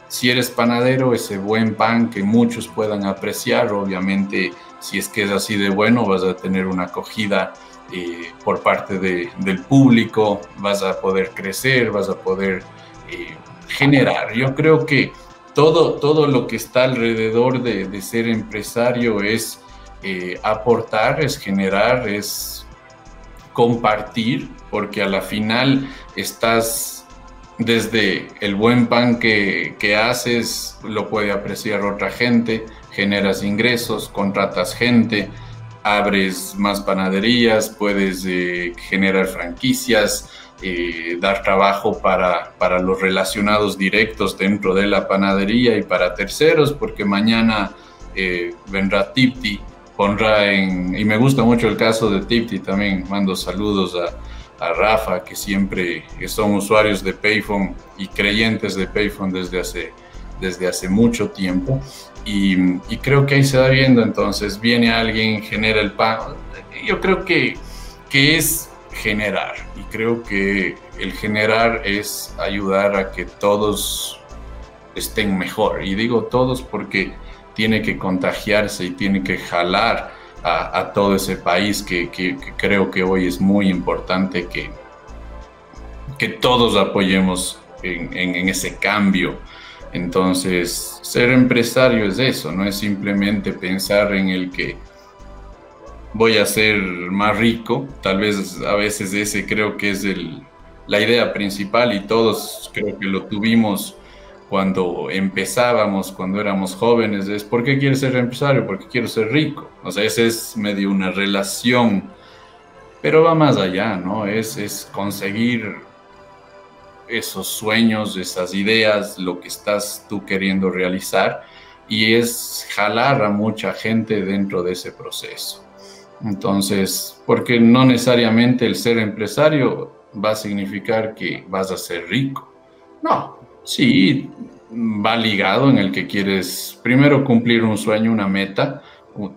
si eres panadero, ese buen pan que muchos puedan apreciar, obviamente si es que es así de bueno, vas a tener una acogida eh, por parte del público, vas a poder crecer, vas a poder eh, generar. Yo creo que todo, todo lo que está alrededor de, ser empresario es eh, aportar, es generar, es compartir, porque a la final estás desde el buen pan que, que haces, lo puede apreciar otra gente, generas ingresos, contratas gente, abres más panaderías, puedes eh, generar franquicias, eh, dar trabajo para, para, los relacionados directos dentro de la panadería y para terceros, porque mañana eh, vendrá Tipti, pondrá en, y me gusta mucho el caso de Tipti también, mando saludos a, a Rafa, que siempre son usuarios de Payphone y creyentes de Payphone desde hace, desde hace mucho tiempo. Y, creo que ahí se va viendo, entonces viene alguien, genera el pan. Yo creo que, que es generar y creo que el generar es ayudar a que todos estén mejor. Y digo todos porque tiene que contagiarse y tiene que jalar a, todo ese país que, creo que hoy es muy importante que, que todos apoyemos en ese cambio entonces, ser empresario es eso, no es simplemente pensar en el que voy a ser más rico, tal vez a veces ese creo que es la idea principal y todos creo que lo tuvimos cuando empezábamos, cuando éramos jóvenes, es ¿por qué quieres ser empresario? Porque quiero ser rico. O sea, esa es medio una relación, pero va más allá, ¿no? Es, es conseguir esos sueños, esas ideas, lo que estás tú queriendo realizar y es jalar a mucha gente dentro de ese proceso. Entonces, porque no necesariamente el ser empresario va a significar que vas a ser rico. No, sí, va ligado en el que quieres primero cumplir un sueño, una meta,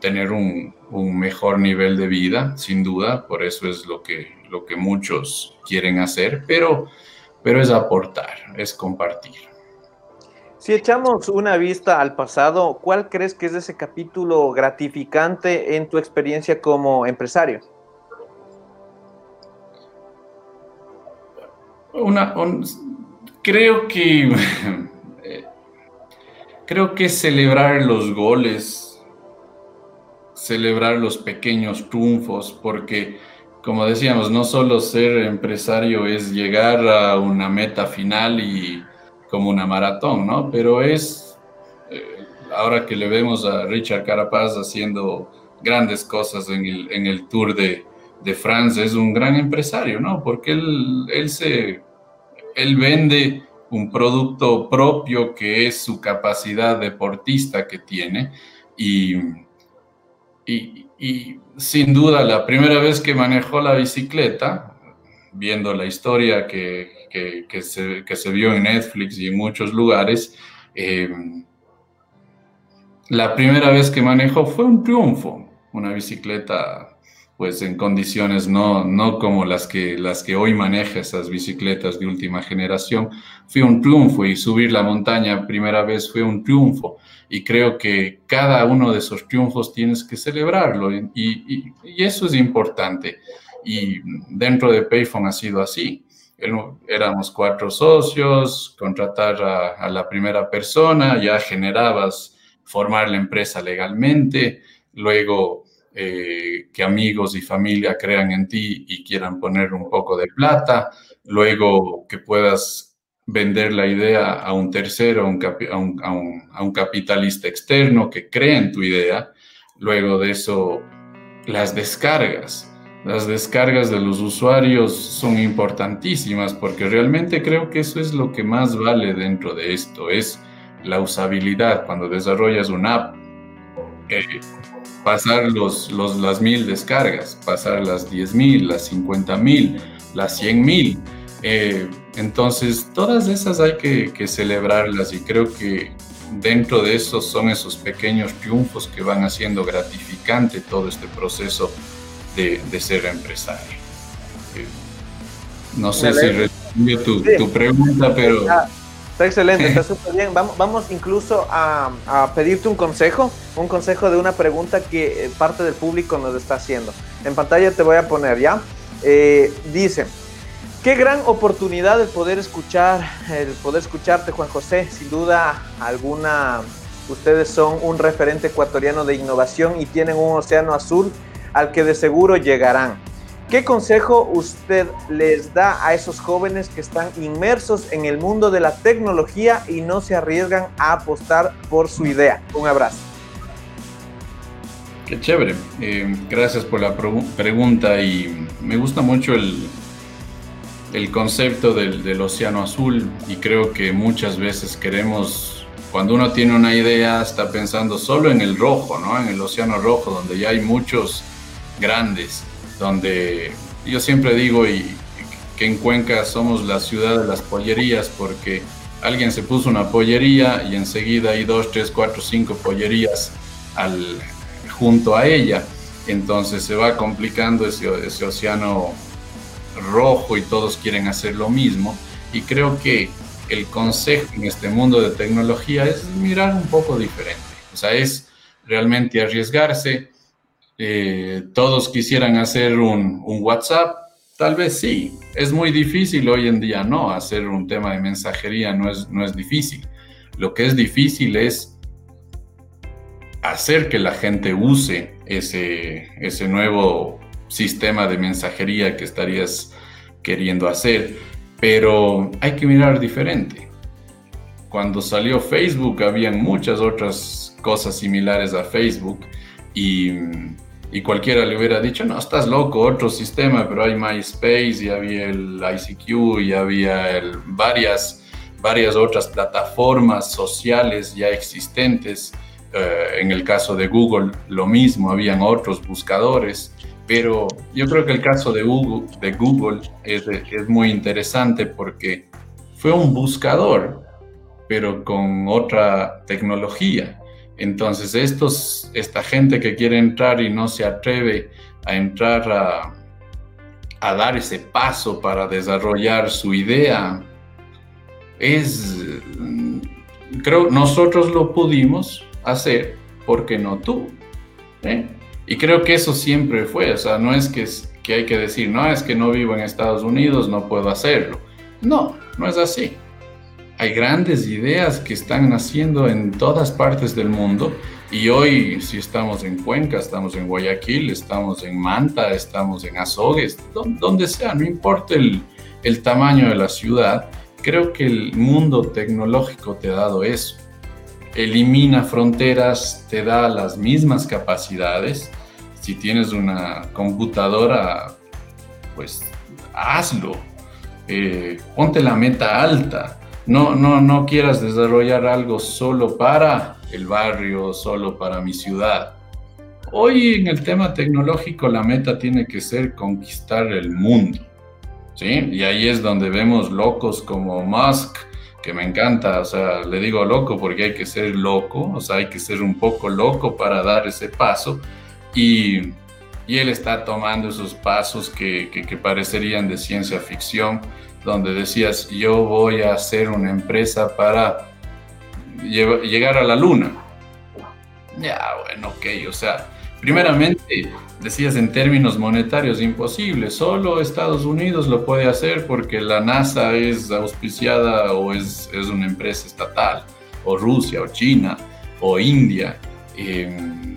tener un, un mejor nivel de vida, sin duda, por eso es lo que, lo que muchos quieren hacer, pero pero es aportar, es compartir. Si echamos una vista al pasado, ¿cuál crees que es ese capítulo gratificante en tu experiencia como empresario? Una, creo que creo que celebrar los goles, celebrar los pequeños triunfos, porque como decíamos, no solo ser empresario es llegar a una meta final y como una maratón, ¿no? Pero es, eh, ahora que le vemos a Richard Carapaz haciendo grandes cosas en el, en el Tour de, de France, es un gran empresario, ¿no? Porque él, él, se, él vende un producto propio que es su capacidad deportista que tiene y, y Y sin duda, la primera vez que manejó la bicicleta, viendo la historia que, que, se, que se, vio en Netflix y en muchos lugares, eh, la primera vez que manejó fue un triunfo, una bicicleta pues en condiciones no, no como las que, las que hoy maneja esas bicicletas de última generación, fue un triunfo y subir la montaña primera vez fue un triunfo. Y creo que cada uno de esos triunfos tienes que celebrarlo y, eso es importante. Y dentro de Payphone ha sido así. Éramos cuatro socios, contratar a la primera persona, ya generabas formar la empresa legalmente, luego eh, que amigos y familia crean en ti y quieran poner un poco de plata, luego que puedas vender la idea a un tercero, a un, capitalista externo que cree en tu idea, luego de eso las descargas. Las descargas de los usuarios son importantísimas porque realmente creo que eso es lo que más vale dentro de esto, es la usabilidad. Cuando desarrollas una app, eh, pasar los, los, las mil descargas, pasar las diez mil, las cincuenta mil, las cien mil. Eh, entonces, todas esas hay que, que, celebrarlas y creo que dentro de esos son esos pequeños triunfos que van haciendo gratificante todo este proceso de, de ser empresario. Eh, no sé si respondió tu, tu, pregunta, pero... Está excelente, está súper bien. Vamos, vamos incluso a, a, pedirte un consejo, un consejo de una pregunta que eh, parte del público nos está haciendo. En pantalla te voy a poner, ¿ya? Eh, dice, qué gran oportunidad el poder escuchar, el poder escucharte, Juan José. Sin duda alguna, ustedes son un referente ecuatoriano de innovación y tienen un océano azul al que de seguro llegarán. ¿Qué consejo usted les da a esos jóvenes que están inmersos en el mundo de la tecnología y no se arriesgan a apostar por su idea? Un abrazo. Qué chévere. Eh, gracias por la pregunta y me gusta mucho el, el concepto del, océano azul y creo que muchas veces queremos, cuando uno tiene una idea, está pensando solo en el rojo, ¿no? En el océano rojo, donde ya hay muchos grandes donde yo siempre digo y, que en Cuenca somos la ciudad de las pollerías porque alguien se puso una pollería y enseguida hay dos, tres, cuatro, cinco pollerías al, junto a ella. Entonces se va complicando ese, océano rojo y todos quieren hacer lo mismo. Y creo que el consejo en este mundo de tecnología es mirar un poco diferente. O sea, es realmente arriesgarse, eh, todos quisieran hacer un, WhatsApp, tal vez sí. Es muy difícil hoy en día, no, hacer un tema de mensajería no es, no es difícil. Lo que es difícil es hacer que la gente use ese, ese nuevo sistema de mensajería que estarías queriendo hacer. Pero hay que mirar diferente. Cuando salió Facebook, habían muchas otras cosas similares a Facebook y y cualquiera le hubiera dicho, no, estás loco, otro sistema, pero hay MySpace y había el ICQ y había varias, varias otras plataformas sociales ya existentes. Eh, en el caso de Google, lo mismo, habían otros buscadores, pero yo creo que el caso de Google, de Google es, es muy interesante porque fue un buscador, pero con otra tecnología. Entonces, esta gente que quiere entrar y no se atreve a entrar a, dar ese paso para desarrollar su idea, es, creo, nosotros lo pudimos hacer, porque no tú? ¿Eh? Y creo que eso siempre fue, o sea, no es que hay que decir, no, es que no vivo en Estados Unidos, no puedo hacerlo. No, no es así hay grandes ideas que están naciendo en todas partes del mundo y hoy si estamos en Cuenca, estamos en Guayaquil, estamos en Manta, estamos en Azogues, donde sea, no importa el, tamaño de la ciudad, creo que el mundo tecnológico te ha dado eso. Elimina fronteras, te da las mismas capacidades. Si tienes una computadora, pues hazlo. Eh, ponte la meta alta no, no, no quieras desarrollar algo solo para el barrio, solo para mi ciudad. Hoy en el tema tecnológico la meta tiene que ser conquistar el mundo. ¿sí? Y ahí es donde vemos locos como Musk, que me encanta, o sea, le digo loco porque hay que ser loco, o sea, hay que ser un poco loco para dar ese paso. Y, y él está tomando esos pasos que, que, que parecerían de ciencia ficción, donde decías, yo voy a hacer una empresa para llegar a la luna. Ya, bueno, ok, o sea, Primeramente, decías en términos monetarios, imposible. Solo Estados Unidos lo puede hacer porque la NASA es auspiciada o es, es una empresa estatal, o Rusia, o China, o India. Em,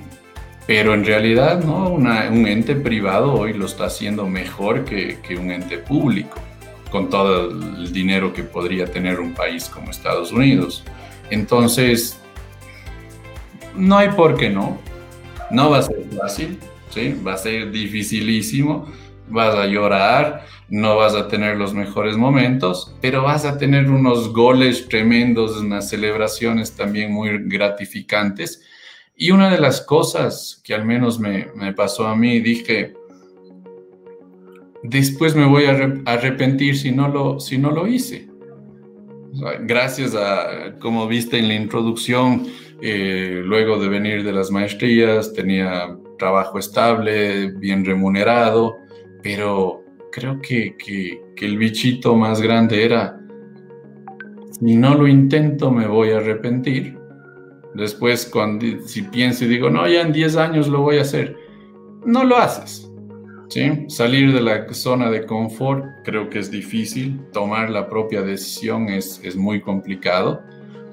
pero en realidad, ¿no? un ente privado hoy lo está haciendo mejor que, que un ente público, con todo el dinero que podría tener un país como Estados Unidos. Entonces, no hay por qué no no va a ser fácil, ¿sí? Va a ser dificilísimo, vas a llorar, no vas a tener los mejores momentos, pero vas a tener unos goles tremendos, unas celebraciones también muy gratificantes. Y una de las cosas que al menos me, pasó a mí, dije, después me voy a arrepentir si no lo, si no lo hice. Gracias a, como viste en la introducción, eh, luego de venir de las maestrías, tenía trabajo estable, bien remunerado, pero creo que, el bichito más grande era, si no lo intento me voy a arrepentir. Después, cuando, si pienso y digo, no, ya en 10 años lo voy a hacer, no lo haces. ¿Sí? Salir de la zona de confort creo que es difícil, tomar la propia decisión es, es muy complicado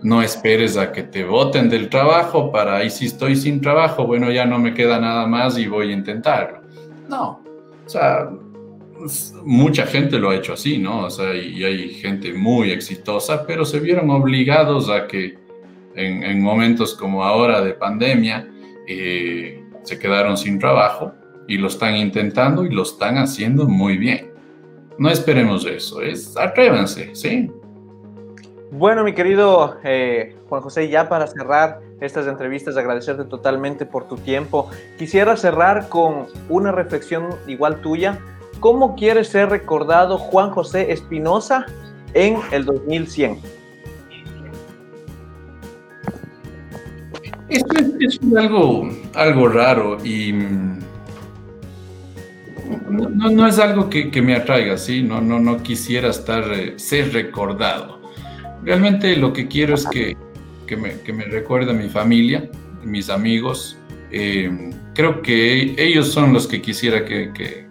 no esperes a que te voten del trabajo para ahí si estoy sin trabajo, bueno, ya no me queda nada más y voy a intentarlo. No, o sea, mucha gente lo ha hecho así, ¿no? O sea, y hay gente muy exitosa, pero se vieron obligados a que en, momentos como ahora de pandemia eh, se quedaron sin trabajo y lo están intentando y lo están haciendo muy bien. No esperemos eso, es atrévanse, ¿sí? Bueno, mi querido eh, Juan José, ya para cerrar estas entrevistas, agradecerte totalmente por tu tiempo. Quisiera cerrar con una reflexión igual tuya. ¿Cómo quieres ser recordado Juan José Espinosa en el 2100? Esto es, algo, algo raro y no, es algo que, me atraiga, ¿sí? No, no, no quisiera estar, eh, ser recordado Realmente lo que quiero es que, que, me, que me, recuerde a mi familia, mis amigos. Eh, creo que ellos son los que quisiera que, que,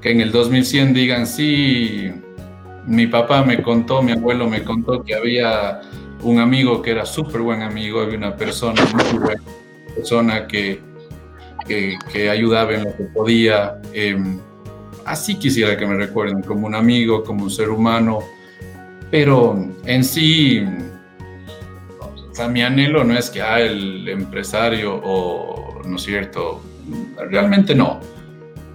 que en el 2100 digan, sí, mi papá me contó, mi abuelo me contó que había un amigo que era súper buen amigo, había una persona muy buena, persona que, que, que ayudaba en lo que podía. Eh, así quisiera que me recuerden, como un amigo, como un ser humano, pero en sí, o mi anhelo no es que ah, el empresario o, ¿no es cierto? Realmente no.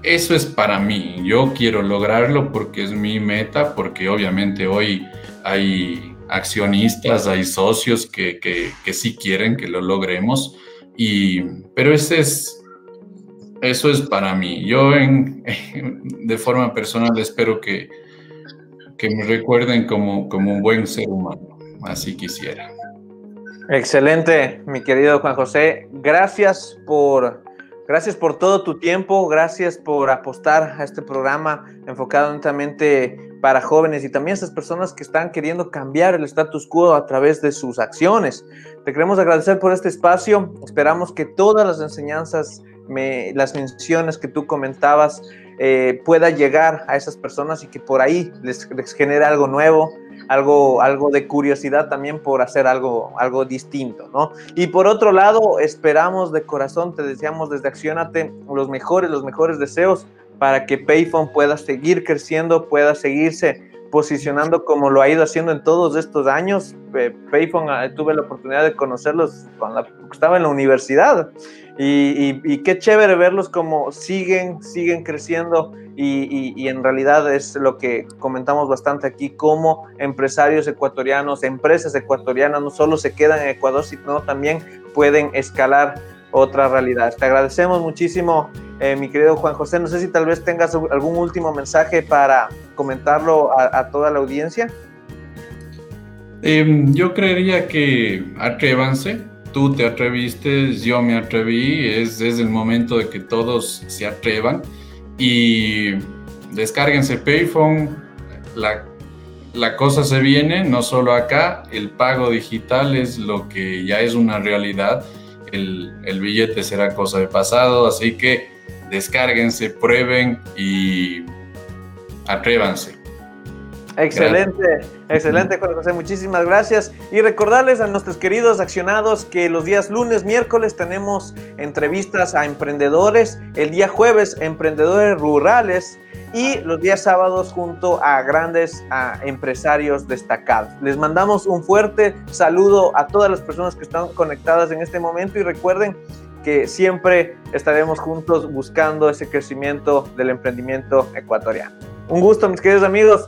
Eso es para mí. Yo quiero lograrlo porque es mi meta, porque obviamente hoy hay accionistas, hay socios que, que, sí quieren que lo logremos, y, pero ese es, eso es para mí. Yo en, de forma personal espero que que me recuerden como, como un buen ser humano. Así quisiera. Excelente, mi querido Juan José. Gracias por, gracias por todo tu tiempo, gracias por apostar a este programa enfocado netamente para jóvenes y también esas personas que están queriendo cambiar el status quo a través de sus acciones. Te queremos agradecer por este espacio. Esperamos que todas las enseñanzas, las menciones que tú comentabas, eh, pueda llegar a esas personas y que por ahí les, genere algo nuevo, algo, algo de curiosidad también por hacer algo, algo distinto, ¿no? Y por otro lado, esperamos de corazón, te deseamos desde Accionate los mejores, los mejores deseos para que Payphone pueda seguir creciendo, pueda seguirse posicionando como lo ha ido haciendo en todos estos años. Payphone, ah, tuve la oportunidad de conocerlos cuando estaba en la universidad y, qué chévere verlos como siguen, siguen creciendo y, en realidad es lo que comentamos bastante aquí, como empresarios ecuatorianos, empresas ecuatorianas no solo se quedan en Ecuador, sino también pueden escalar otras realidades. Te agradecemos muchísimo, eh, mi querido Juan José. No sé si tal vez tengas algún último mensaje para comentarlo a, toda la audiencia. Em, yo creería que atrévanse, tú te atreviste, yo me atreví, es, es el momento de que todos se atrevan y descárguense Payphone, la, la cosa se viene, no solo acá, el pago digital es lo que ya es una realidad, el, el billete será cosa de pasado, así que descárguense, prueben y atrévanse. Excelente, excelente, Juan José. Muchísimas gracias. Y recordarles a nuestros queridos accionados que los días lunes, miércoles tenemos entrevistas a emprendedores, el día jueves, emprendedores rurales y los días sábados junto a grandes empresarios destacados. Les mandamos un fuerte saludo a todas las personas que están conectadas en este momento y recuerden que siempre estaremos juntos buscando ese crecimiento del emprendimiento ecuatoriano. Un gusto, mis queridos amigos.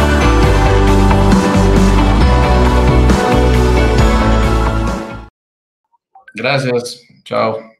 Gracias. Chao.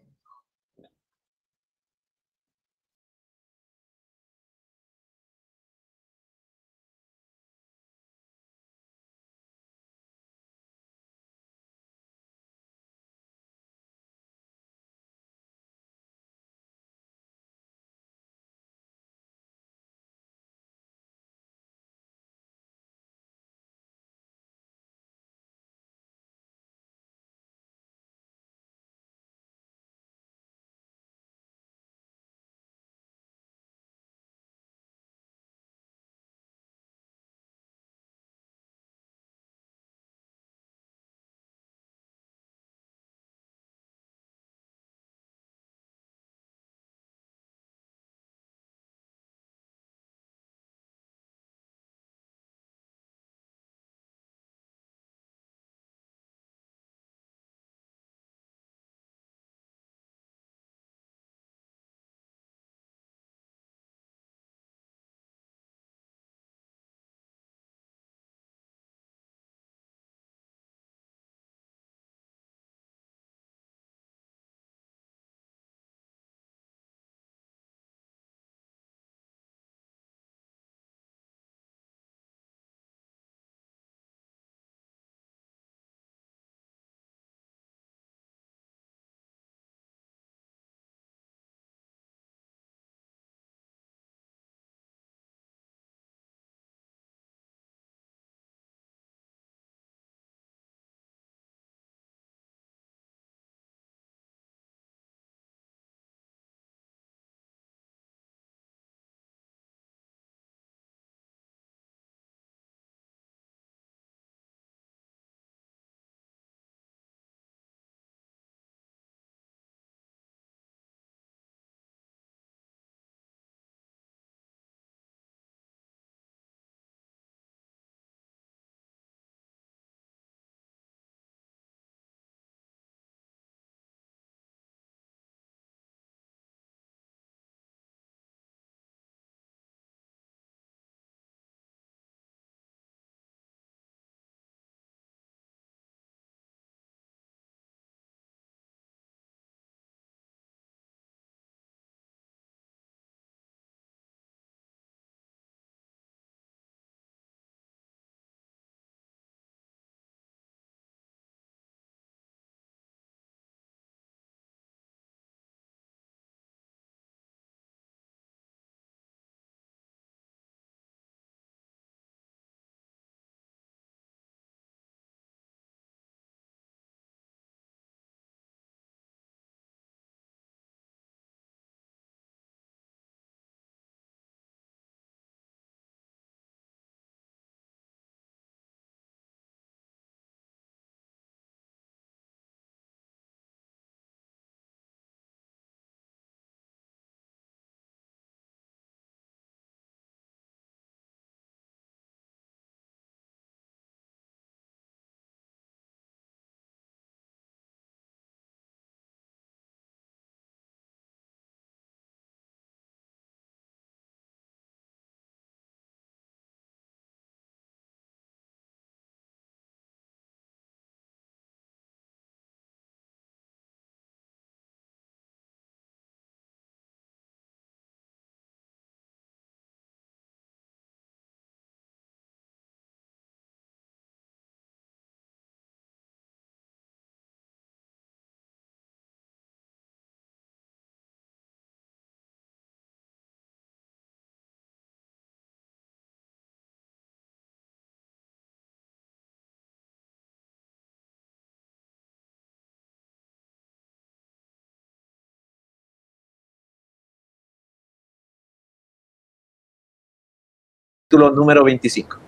Capítulo número 25.